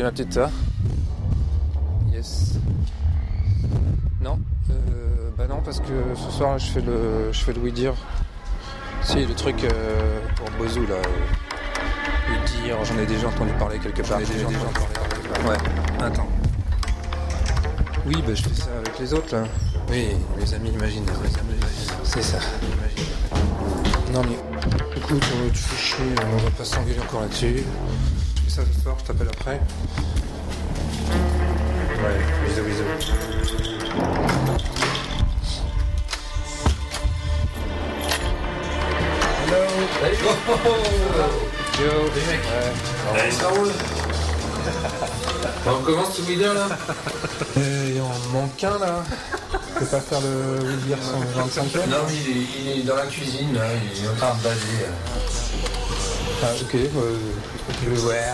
salut ma petite, Yes. Non euh, Bah non parce que ce soir je fais le je fais le oui dire. Si le truc euh, pour Bozou là. euh, oui dire, j'en ai déjà entendu parler quelque part. J'en ai déjà entendu parler. Ouais, attends. Oui bah je fais ça avec les autres là. Oui, les amis imagine. C'est ça, imagine. Non mais écoute, tu fais chier, on va pas s'engueuler encore là-dessus. Je fais ça ce soir, je t'appelle après. Ouais, bisous bisous. Hello Yo Ouais. ça roule On commence ce leader là il en manque un là. Tu peux pas faire le Will Beer 125 Non mais il est, il est dans la cuisine là, il est en train de baser. euh. Ah ok, euh, je vais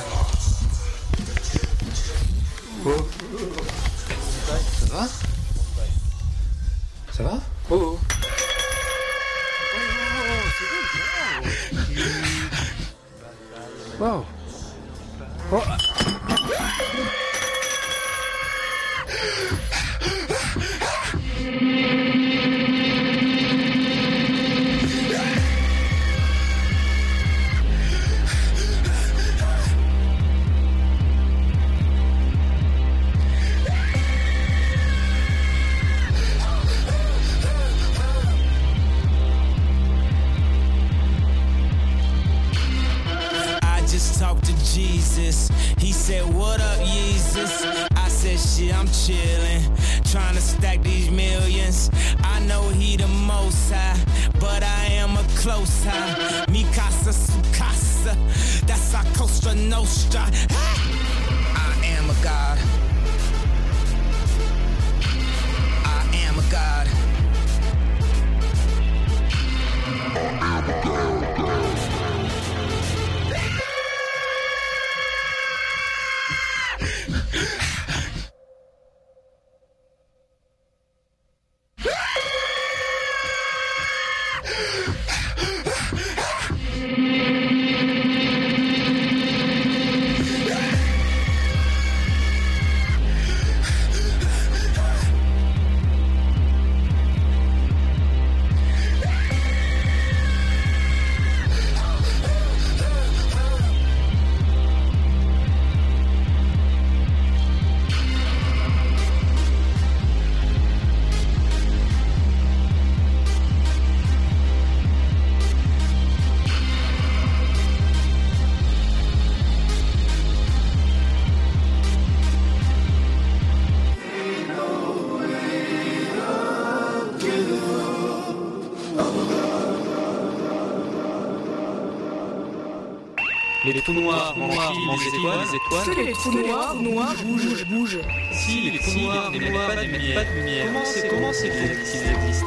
Les noirs mangent étoiles, les étoiles. Que les trous noirs, noirs, bougent, bougent. Si les trous noirs n'émettent pas de lumière, pas de lumière. Comment c'est comment c'est qu'ils existent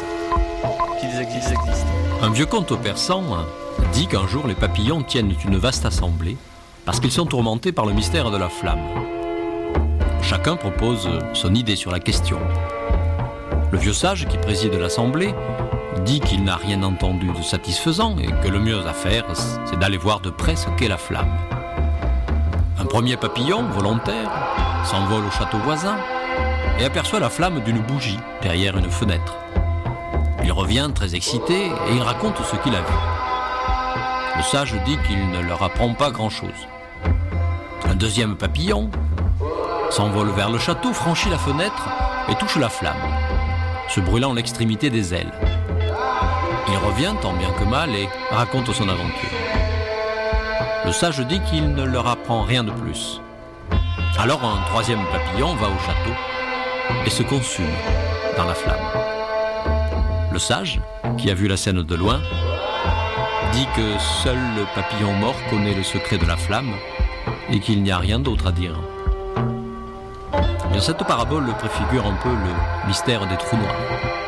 Qu'ils existent, existent. Un vieux conte persan dit qu'un jour les papillons tiennent une vaste assemblée parce qu'ils sont tourmentés par le mystère de la flamme. Chacun propose son idée sur la question. Le vieux sage qui préside l'assemblée dit qu'il n'a rien entendu de satisfaisant et que le mieux à faire, c'est d'aller voir de près ce qu'est la flamme. Premier papillon, volontaire, s'envole au château voisin et aperçoit la flamme d'une bougie derrière une fenêtre. Il revient très excité et il raconte ce qu'il a vu. Le sage dit qu'il ne leur apprend pas grand-chose. Un deuxième papillon s'envole vers le château, franchit la fenêtre et touche la flamme, se brûlant l'extrémité des ailes. Il revient tant bien que mal et raconte son aventure. Le sage dit qu'il ne leur apprend rien de plus. Alors un troisième papillon va au château et se consume dans la flamme. Le sage, qui a vu la scène de loin, dit que seul le papillon mort connaît le secret de la flamme et qu'il n'y a rien d'autre à dire. cette parabole préfigure un peu le mystère des trous noirs.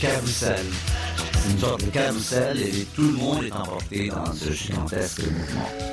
C'est une sorte de carrousel et tout le monde est emporté dans ce gigantesque mouvement.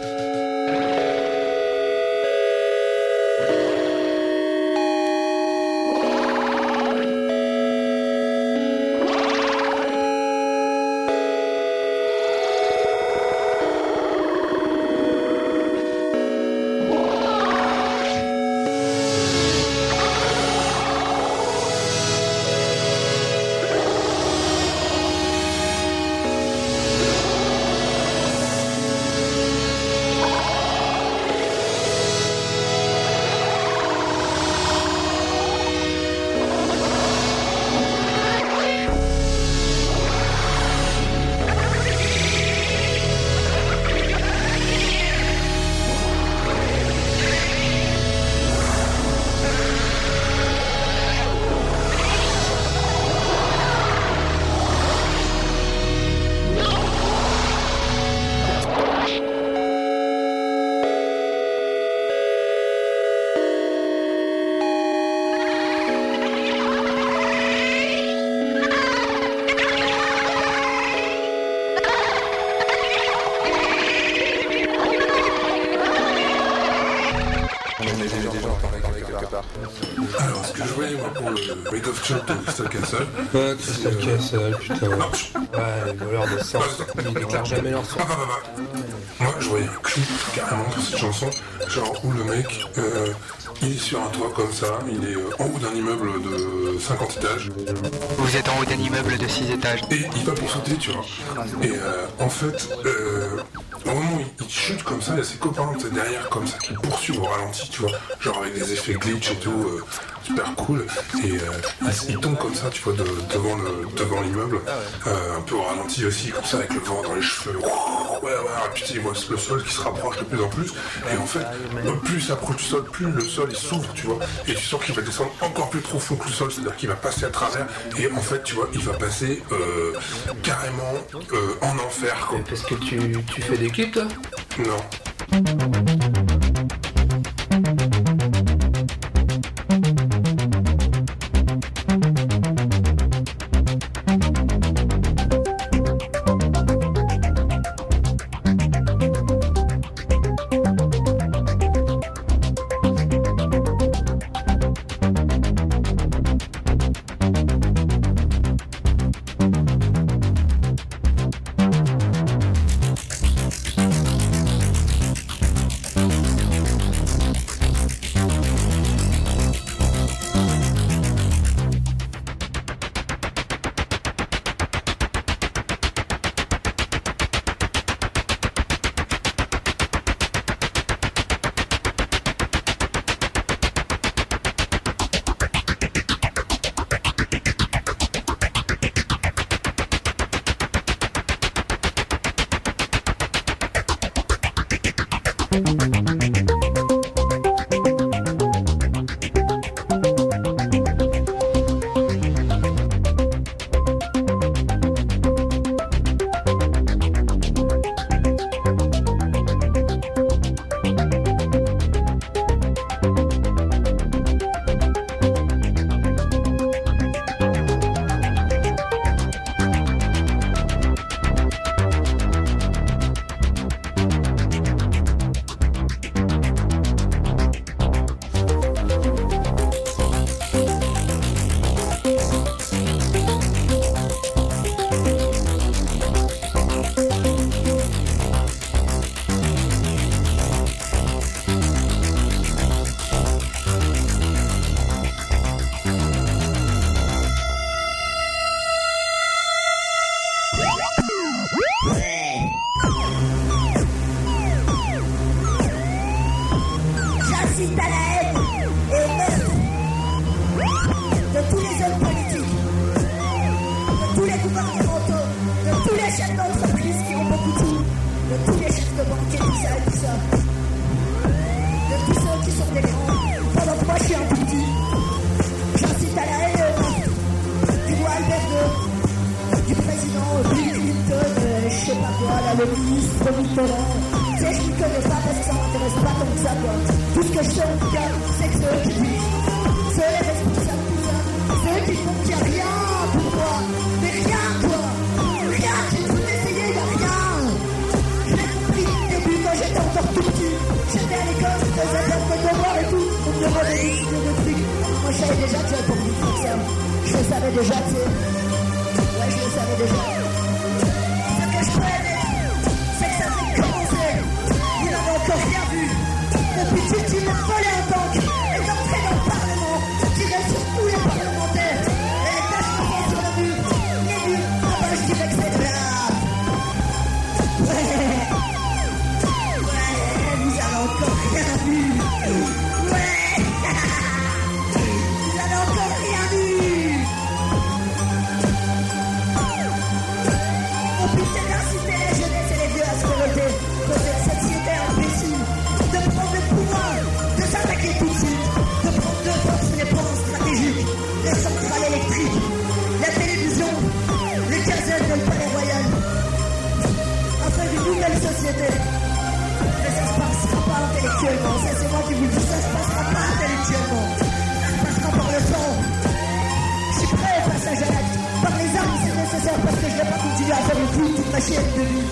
Ouais, Crystal Castle, putain. Ouais, les voleurs de sang, ils déclarent jamais leur son. Moi, je voyais un clip carrément de cette chanson, genre où le mec, euh, il est sur un toit comme ça, il est euh, en haut d'un immeuble de 50 étages. Vous êtes en haut d'un immeuble de 6 étages. Et il va pour sauter, tu vois. Et euh, en fait, euh, au moment où il, il chute comme ça, il y a ses copains derrière comme ça qui poursuivent au ralenti, tu vois. Genre avec des effets glitch et tout, euh, super cool. Et euh, il, il tombe comme ça, tu vois, de- devant le devant l'immeuble, Euh, un peu au ralenti aussi, comme ça avec le vent dans les cheveux. Ouais, puis tu voit le sol qui se rapproche de plus en plus. Et en fait, euh, plus il s'approche du sol, plus le sol il s'ouvre, tu vois. Et tu sens qu'il va descendre encore plus profond que le sol, c'est-à-dire qu'il va passer à travers. Et en fait, tu vois, il va passer euh, carrément euh, en enfer, quoi. Est-ce que tu, tu fais des clips, toi? Non. D'entreprise qui de tous les chefs de tout ça tout ça, de tous ceux qui sont des grands, pendant que moi je suis un petit. À la du du président Bill Clinton, euh, je sais pas quoi, le ministre Mitterrand. Tu sais, je ne pas m'intéresse pas. Tout ce que je sais c'est que c'est eux qui disent. C'est les responsables qui font qu'il rien pour quoi. Rien, devoirs et tout. On me demandait des trucs. Moi, je savais déjà que pas envie de faire ça. Je savais déjà, tu sais. Ouais, je le savais déjà. Ce que je dire, c'est que ça fait commencer. Il n'en a encore rien vu. Depuis tout il m'a volé en intellectuellement, ça c'est moi qui vous dis, ça se passera pas intellectuellement, ça se passera par le sang. Je suis prêt au passage à. Par les armes, c'est nécessaire parce que je ne vais pas continuer à faire le coup toute ma chienne de vie.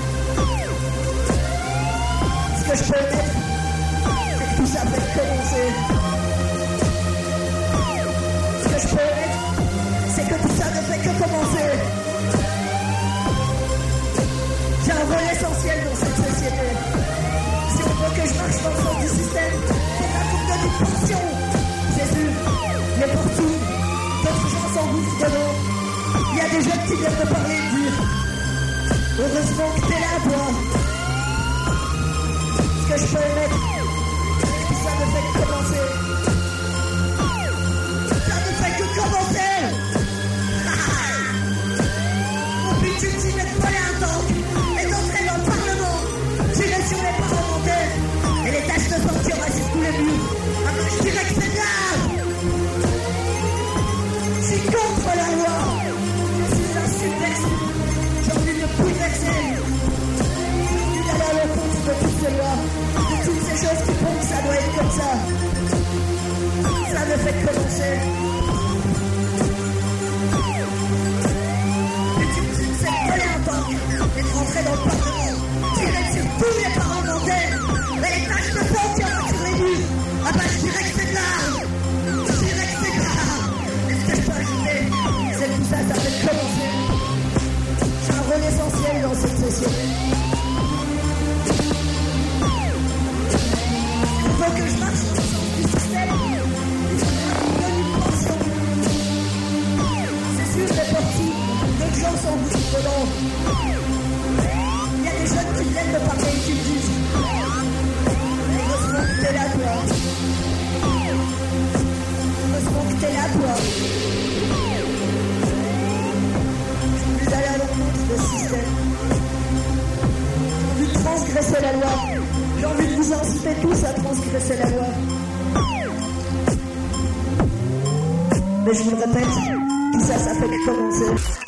Ce que je peux mettre, c'est que tout ça fait commencer. Ce que je peux mettre, c'est que tout ça ne fait que commencer. Des jeunes qui viennent de parler et dire Heureusement que t'es là, toi. Ce que je peux émettre, de toutes ces de choses qui font que ça doit être comme ça. Ça ne fait que commencer. De un tank et de rentrer dans le Parlement, tirer sur tous les parlementaires et les taches de sang aura sur les murs. Ah bah, je dirais que c'est grave. Je dirais que c'est grave. Et ce que je peux ajouter, c'est que tout ça, ça fait commencer. J'ai un rôle essentiel dans cette session. Transgresser la loi. J'ai envie de vous inciter tous à transgresser la loi. Mais je vous le répète, tout ça, ça fait que commencer.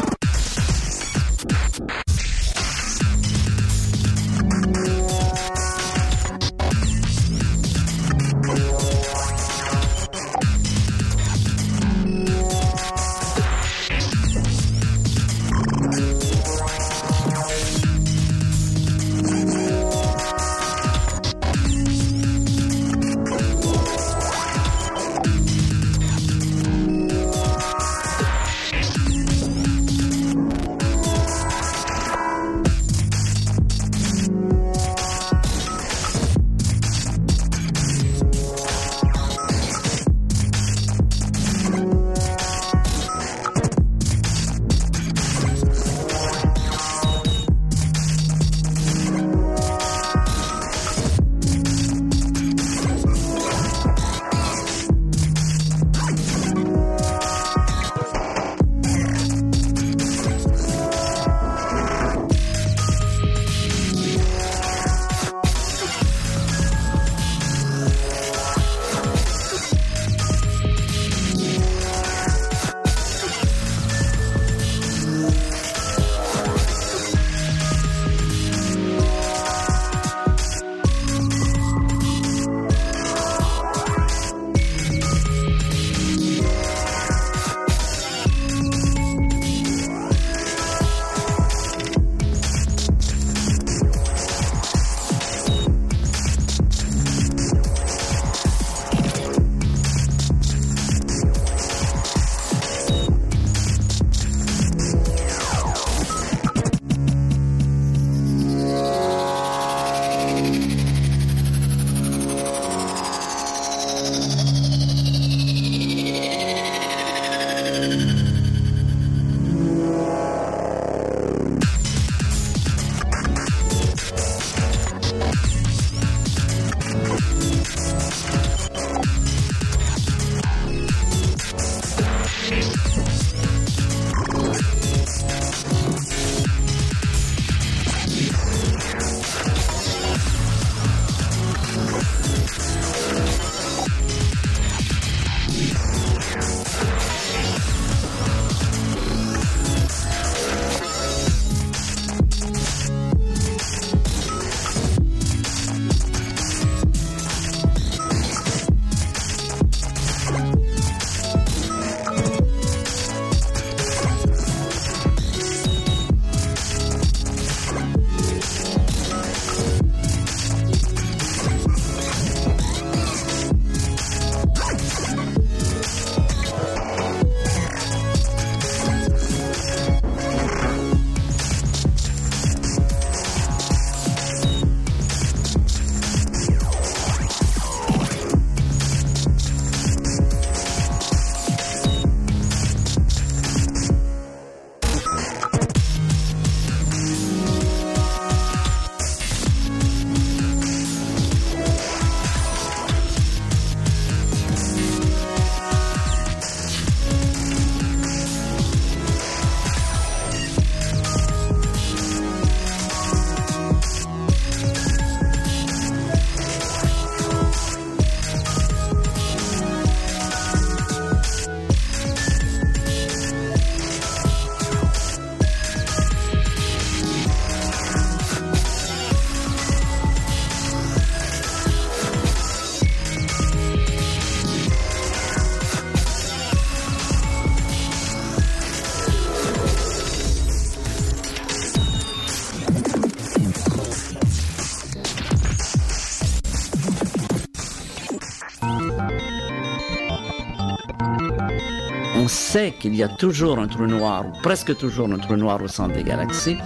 Qu'il y a toujours un trou noir, ou presque toujours un trou noir au centre des galaxies,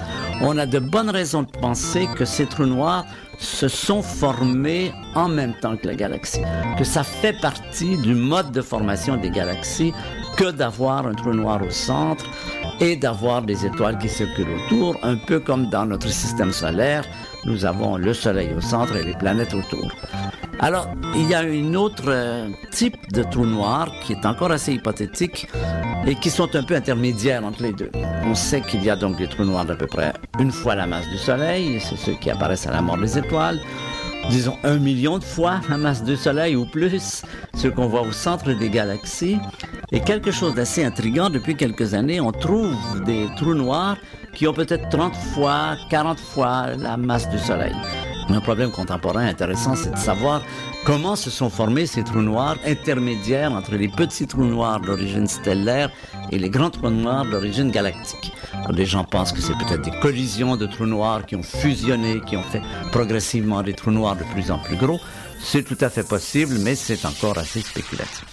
on a de bonnes raisons de penser que ces trous noirs se sont formés en même temps que la galaxie, que ça fait partie du mode de formation des galaxies que d'avoir un trou noir au centre et d'avoir des étoiles qui circulent autour, un peu comme dans notre système solaire, nous avons le Soleil au centre et les planètes autour. Alors, il y a une autre euh, type de trou noir qui est encore assez hypothétique et qui sont un peu intermédiaires entre les deux. On sait qu'il y a donc des trous noirs d'à peu près une fois la masse du Soleil, c'est ceux qui apparaissent à la mort des étoiles, disons un million de fois la masse du Soleil ou plus, ceux qu'on voit au centre des galaxies. Et quelque chose d'assez intrigant, depuis quelques années, on trouve des trous noirs qui ont peut-être 30 fois, 40 fois la masse du Soleil. Un problème contemporain intéressant, c'est de savoir comment se sont formés ces trous noirs intermédiaires entre les petits trous noirs d'origine stellaire et les grands trous noirs d'origine galactique. les gens pensent que c'est peut-être des collisions de trous noirs qui ont fusionné, qui ont fait progressivement des trous noirs de plus en plus gros. C'est tout à fait possible, mais c'est encore assez spéculatif.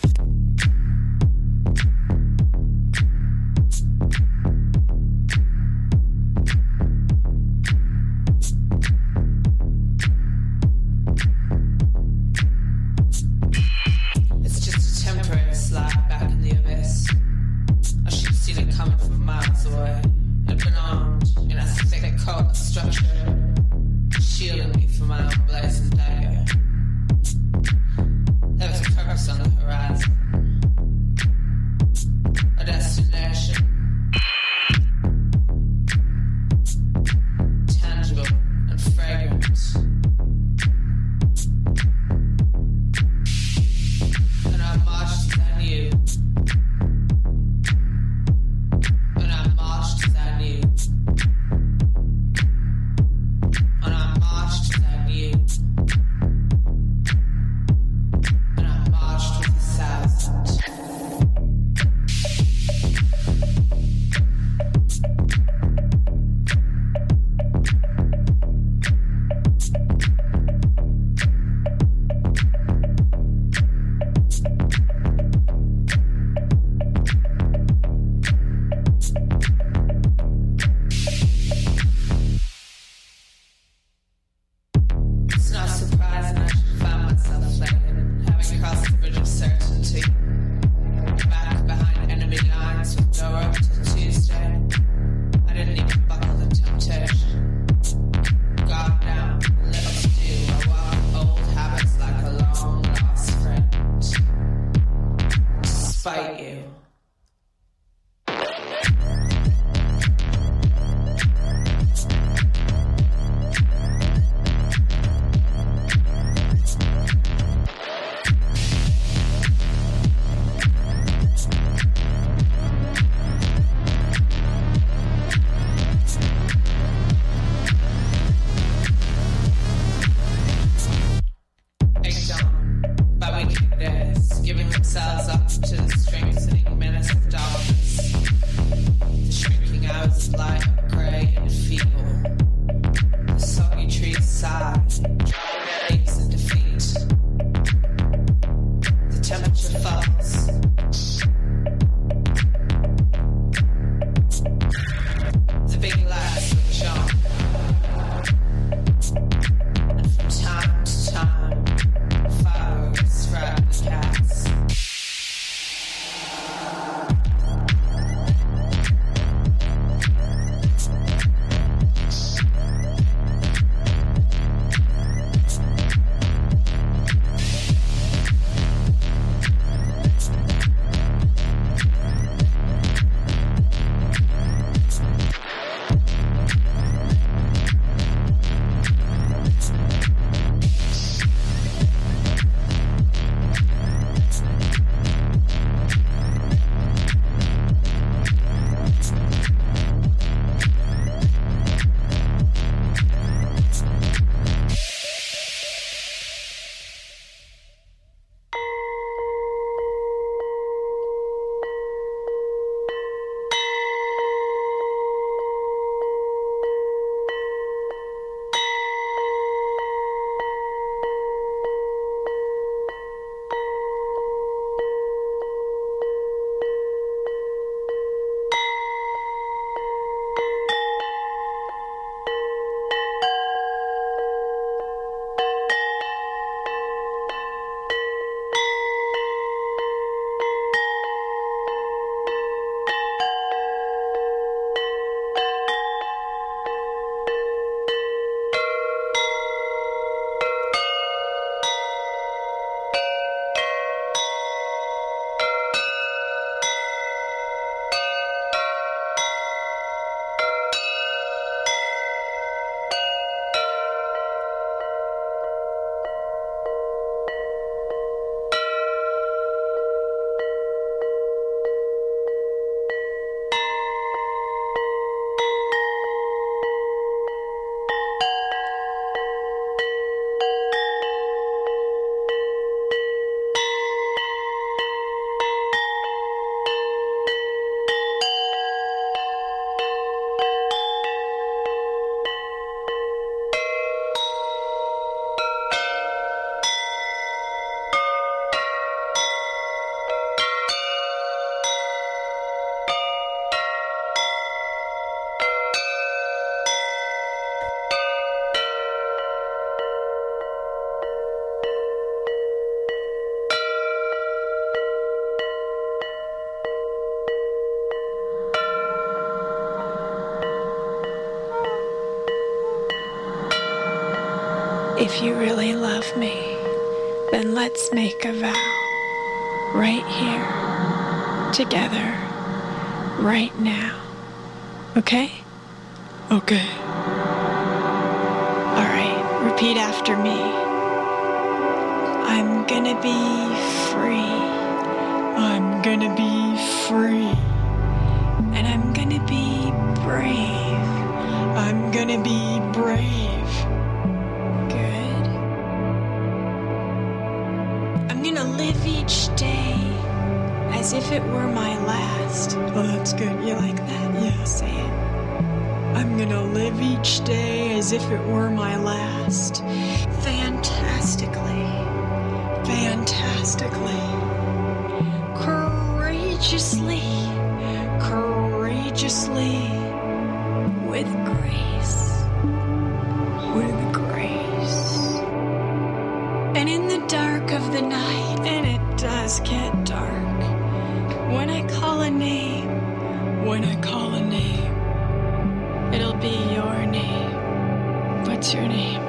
Let's make a vow. Right here. Together. Right now. Okay? Okay. Alright, repeat after me. I'm gonna be free. I'm gonna be free. And I'm gonna be brave. I'm gonna be brave. Live each day as if it were my last. Oh, that's good. You like that? Yeah, say it. I'm gonna live each day as if it were my last. Fantastically. Fantastically. Courageously. Courageously. Get dark, when I call a name, when I call a name, it'll be your name. What's your name?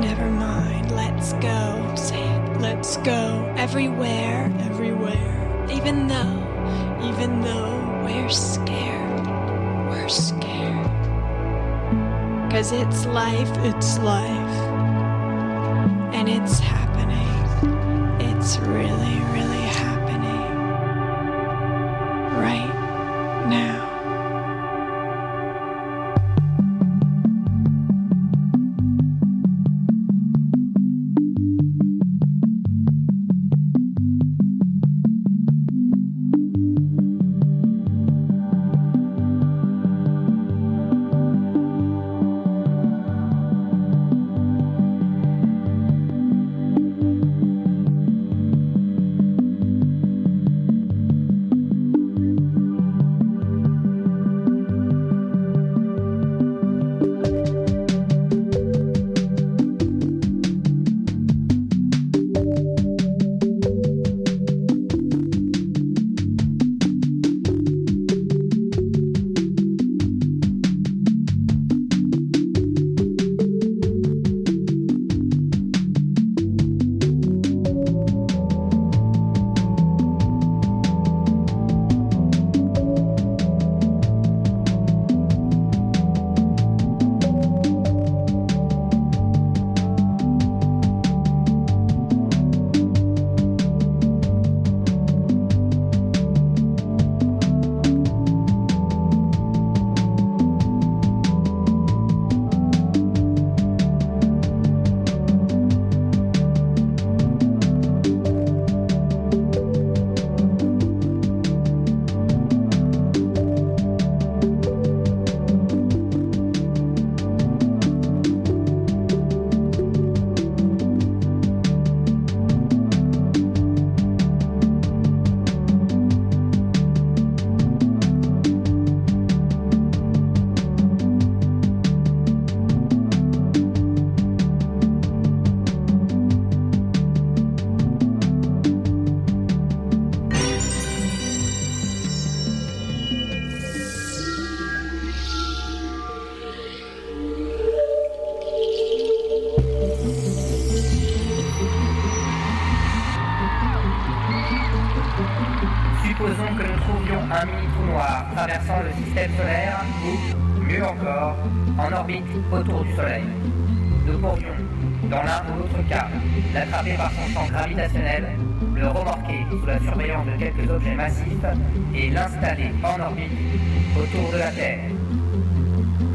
Never mind, let's go. Say it, let's go. Everywhere, everywhere. Even though, even though we're scared, we're scared. Cause it's life, it's life. Et l'installer en orbite autour de la Terre.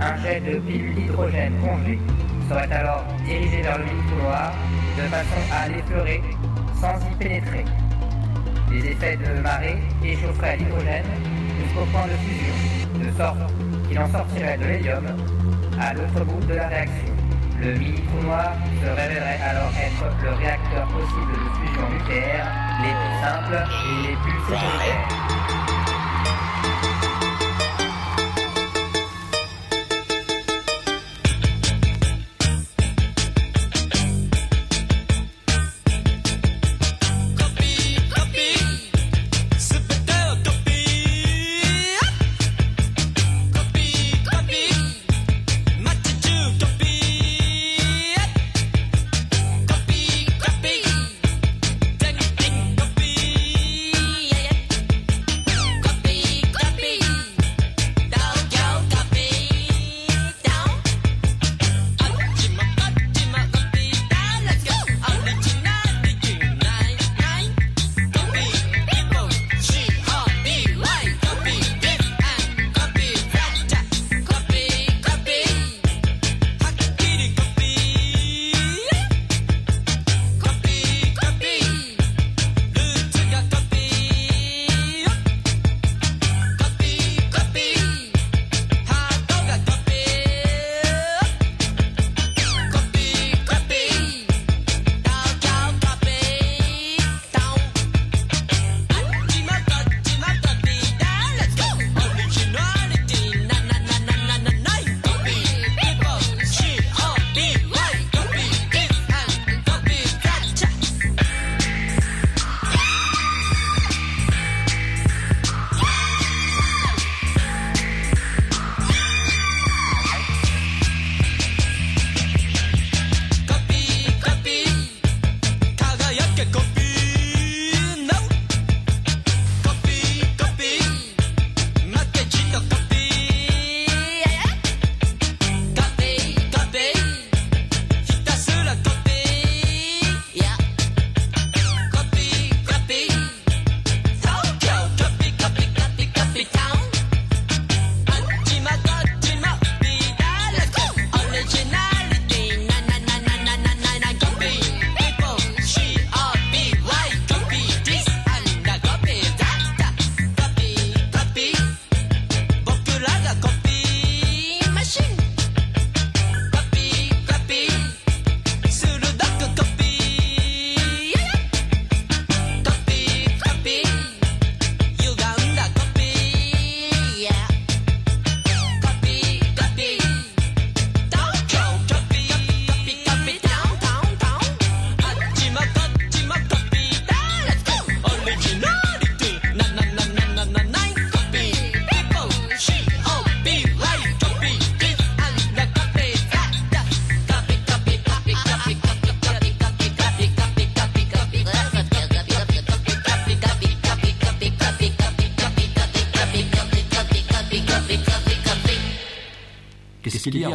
Un jet de pilules d'hydrogène congelé serait alors dirigé vers le mini-trou noir de façon à l'effleurer sans y pénétrer. Les effets de marée échaufferaient l'hydrogène jusqu'au point de fusion, de sorte qu'il en sortirait de l'hélium à l'autre bout de la réaction. Le mini-trou noir se révélerait alors être le réacteur possible de fusion nucléaire les plus simples et les plus sécuritaires.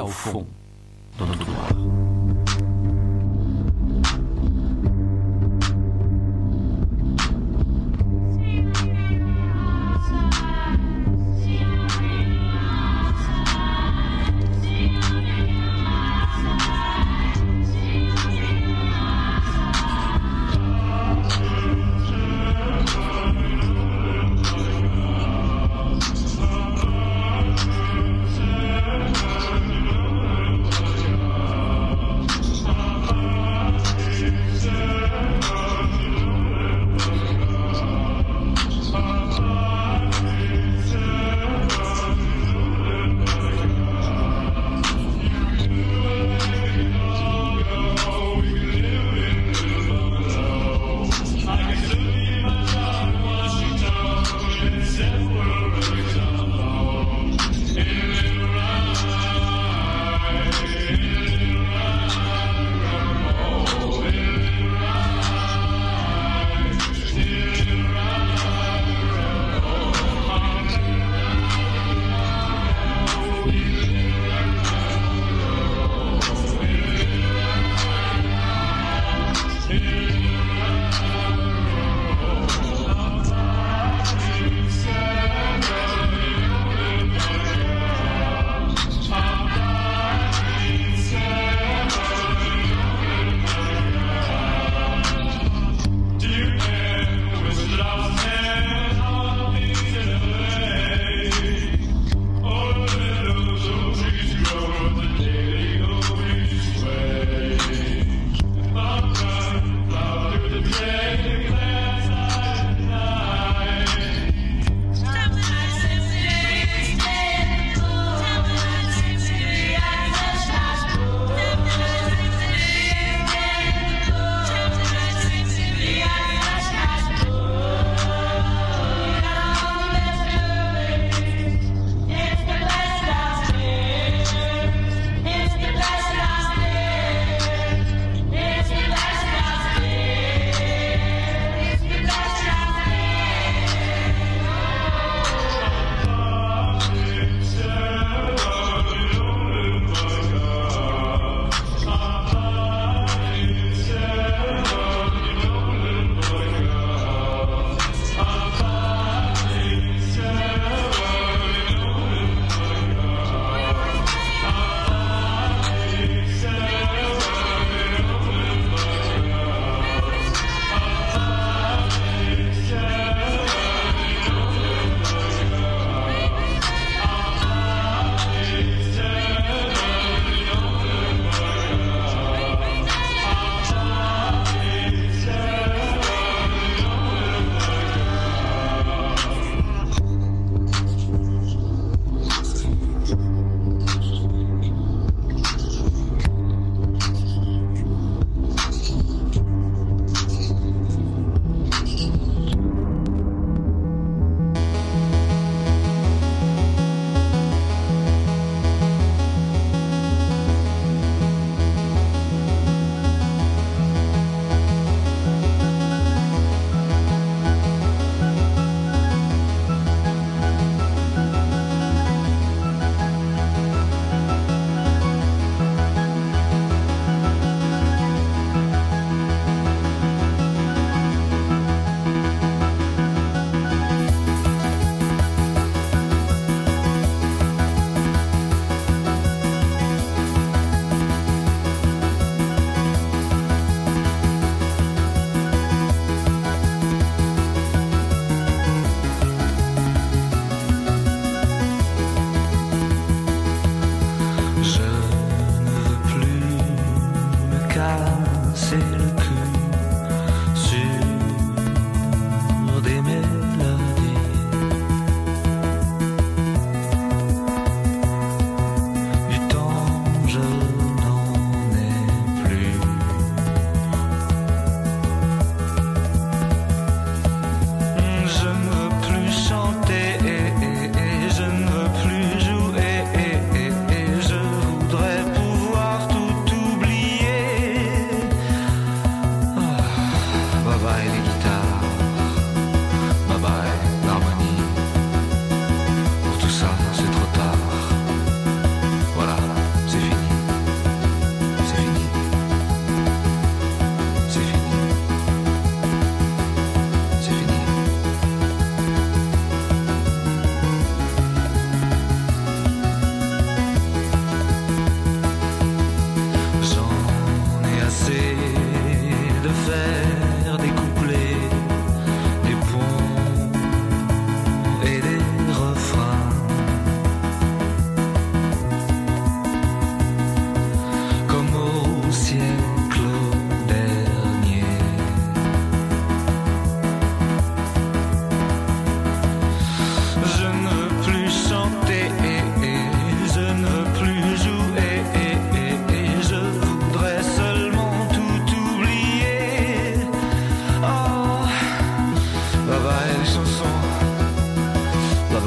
Qu'est-ce qu'il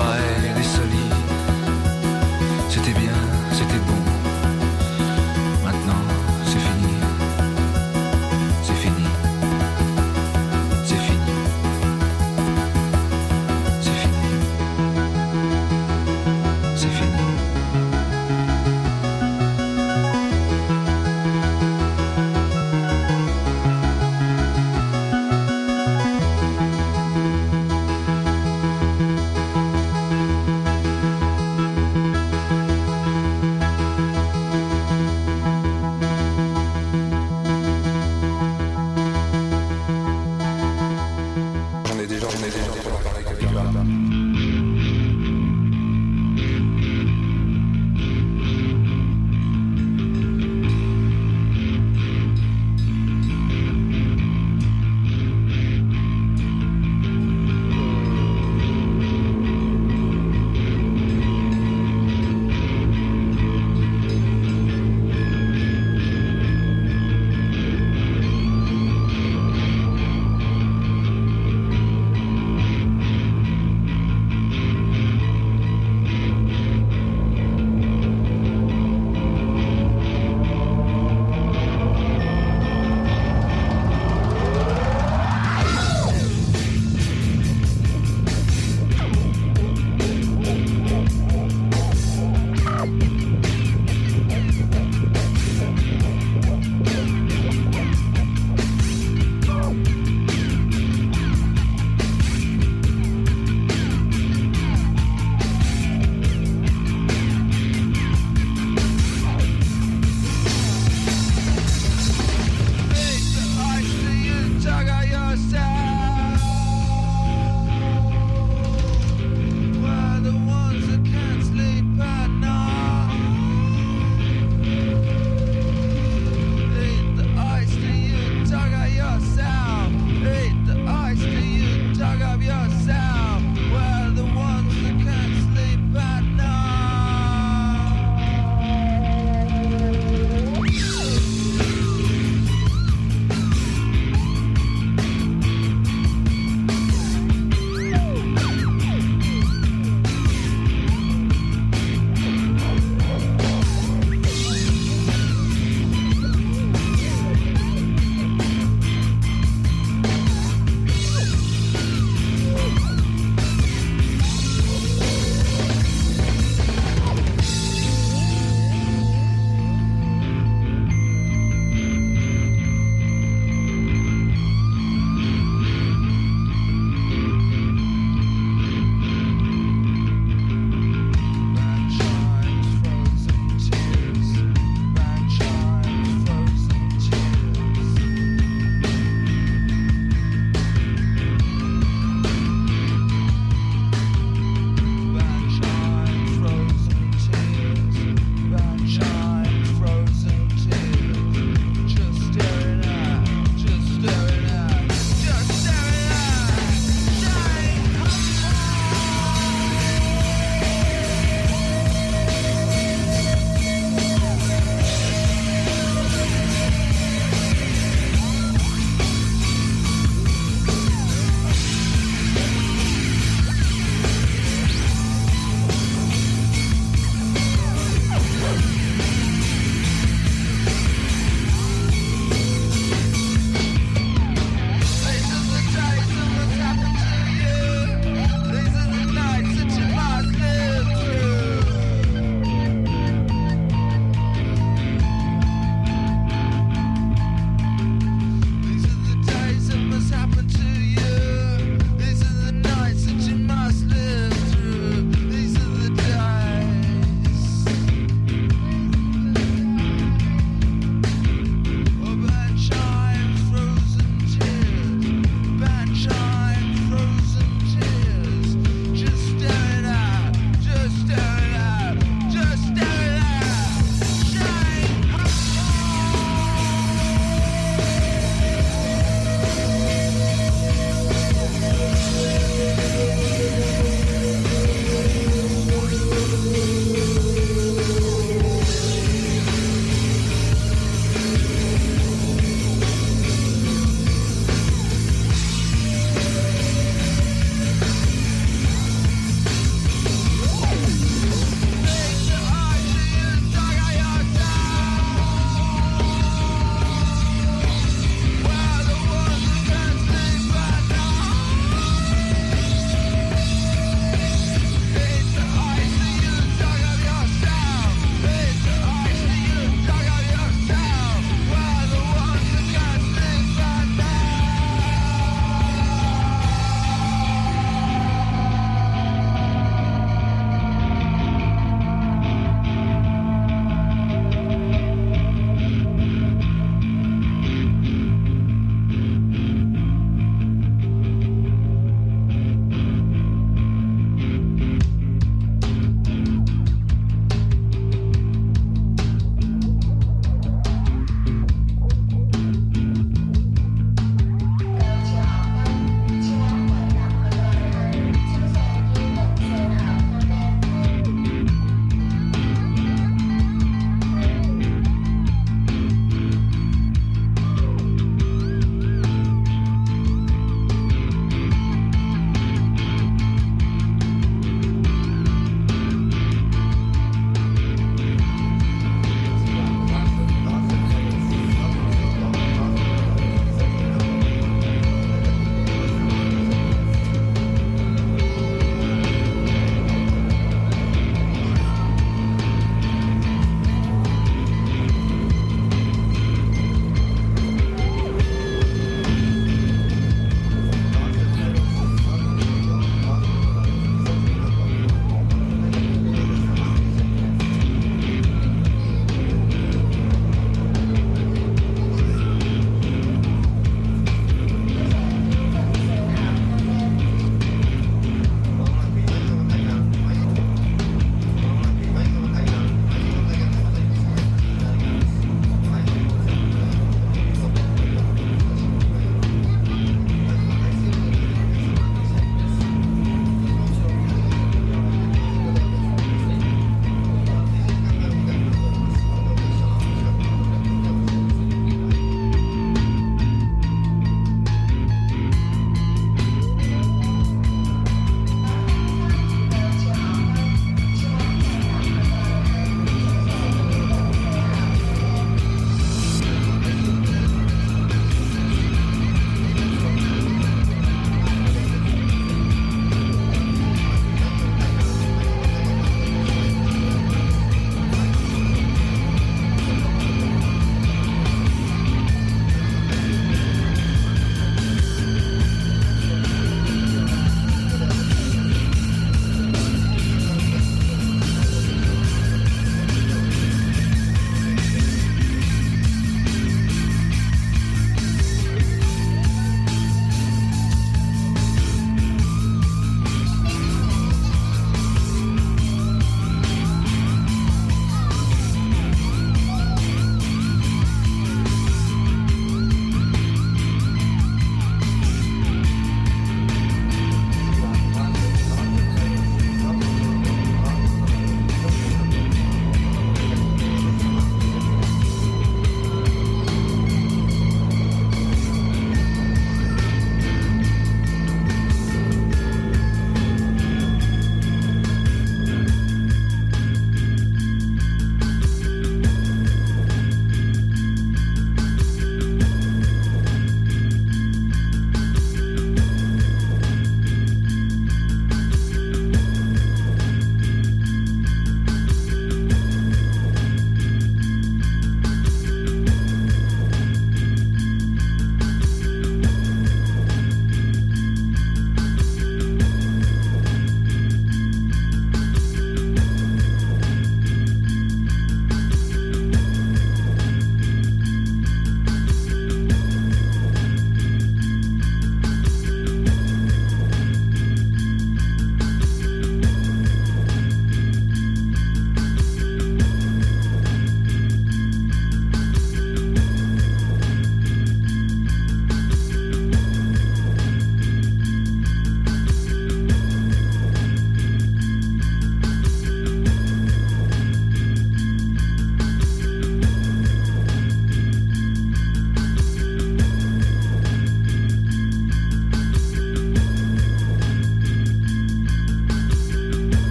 Bye.